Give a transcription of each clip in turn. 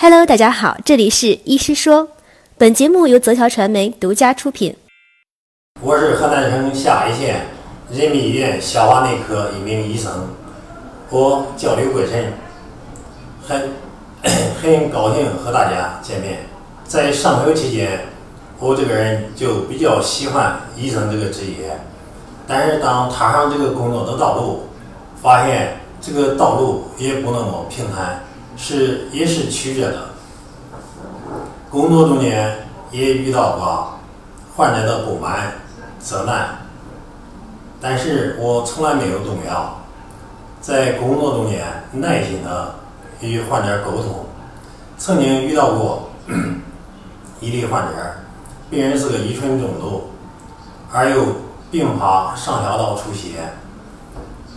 Hello，大家好，这里是医师说，本节目由泽桥传媒独家出品。我是河南省下邑县人民医院消化内科一名医生，我叫刘国臣，很 很高兴和大家见面。在上学期间，我这个人就比较喜欢医生这个职业，但是当踏上这个工作的道路，发现这个道路也不那么平坦。是也是曲折的，工作中间也遇到过患者的不满、责难，但是我从来没有动摇，在工作中间耐心的与患者沟通。曾经遇到过一例患者，病人是个乙醇中毒，而又并发上下道出血，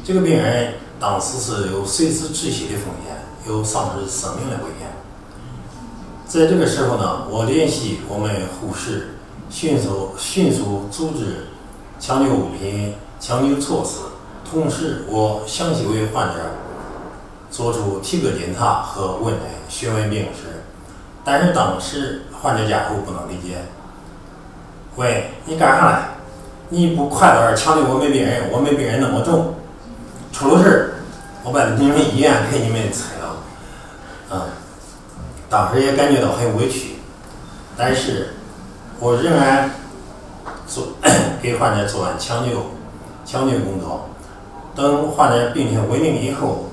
这个病人当时是有随时窒息的风险。有丧失生命的危险。在这个时候呢，我联系我们护士，迅速迅速组织抢救物品、抢救措施，同时我详细为患者做出体格检查和问诊，询问病史。但是当时患者家属不能理解，喂，你干啥来？你不快点抢救我们病人？我们病人那么重，出了事儿，我把你们医院给你们拆。嗯，当时也感觉到很委屈，但是我仍然做 给患者做完抢救、抢救工作。等患者病情稳定以后，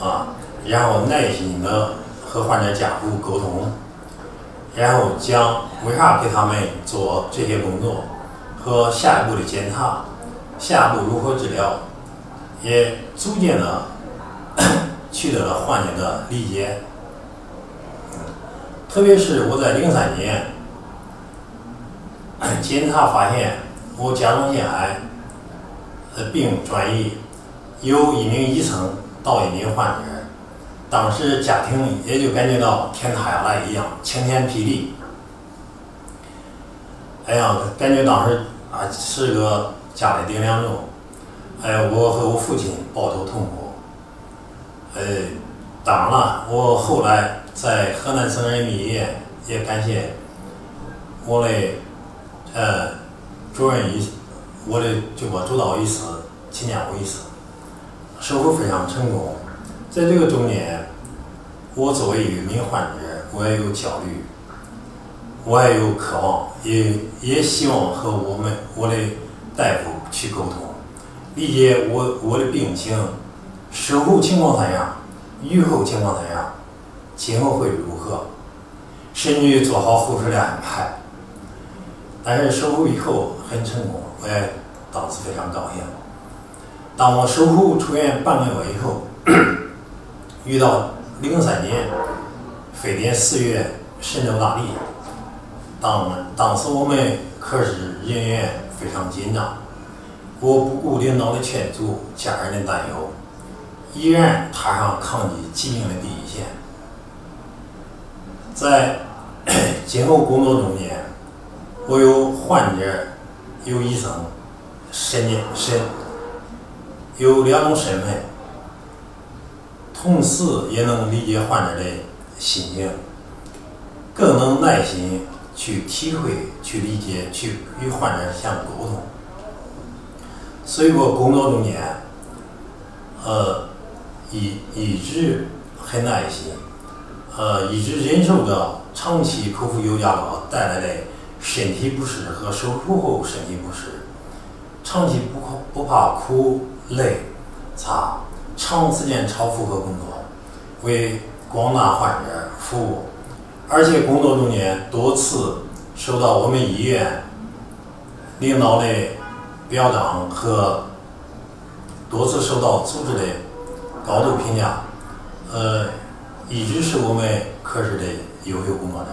啊，然后耐心的和患者家属沟通，然后讲为啥给他们做这些工作和下一步的检查，下一步如何治疗，也逐渐的。取得了患者的理解，特别是我在零三年检查发现我甲状腺癌的病转移，由一名医生到一名患者，当时家庭也就感觉到天塌下来一样，晴天霹雳。哎呀，感觉当时啊是个家里顶梁柱，哎，我和我父亲抱头痛哭。呃，当然了，我后来在河南省人民医院也感谢我的呃主任医，我的这个主导医师秦建武医师，手术非常成功。在这个中间，我作为一名患者，我也有焦虑，我也有渴望，也也希望和我们我的大夫去沟通，理解我我的病情。手术情况怎样？愈后情况怎样？今后会如何？甚至做好后续的安排。但是手术以后很成功，我也当时非常高兴。当我手术出院半个月以后，遇到零三年非典肆虐神州大地，当当时我们科室人员非常紧张，我不顾领导的劝阻，家人的担忧。依然踏上抗击疾病的第一线，在 今后工作中间，我有患者，有医生，身身有两种身份，同时也能理解患者的心情，更能耐心去体会、去理解、去与患者相沟通。所以说，工作中间，呃。一一直很耐心，呃，一直忍受着长期口服油价高带来的身体不适和手术后身体不适，长期不不怕苦累擦，长时间超负荷工作，为广大患者服务，而且工作中间多次受到我们医院领导的表彰和多次受到组织的。高度评价，呃，一直是我们科室的优秀工作者。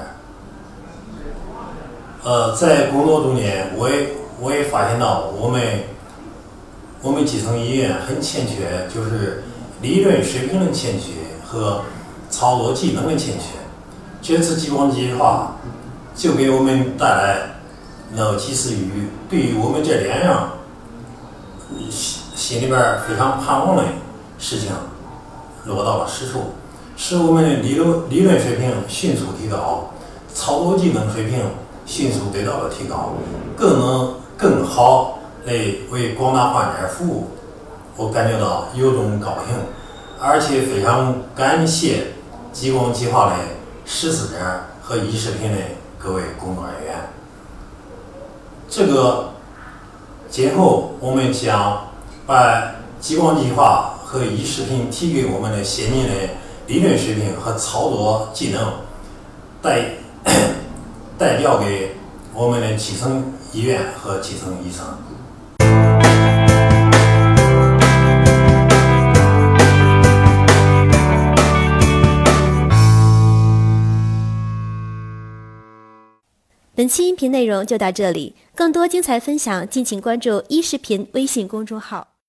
呃，在工作中间，我也我也发现到我们我们基层医院很欠缺，就是理论水平的欠缺和操作技能的欠缺。这次激光计划就给我们带来了及时雨对于我们这两样心心里边非常盼望的。事情落到了实处。使我们的理论理论水平迅速提高，操作技能水平迅速得到了提高，更能更好来为广大患者服务。我感觉到由衷高兴，而且非常感谢激光计划的实施者和医视频的各位工作人员。这个今后我们将把激光计划和医视频提给我们的先进的理论水平和操作技能带 带调给我们的基层医院和基层医生。本期音频内容就到这里，更多精彩分享，敬请关注“一视频”微信公众号。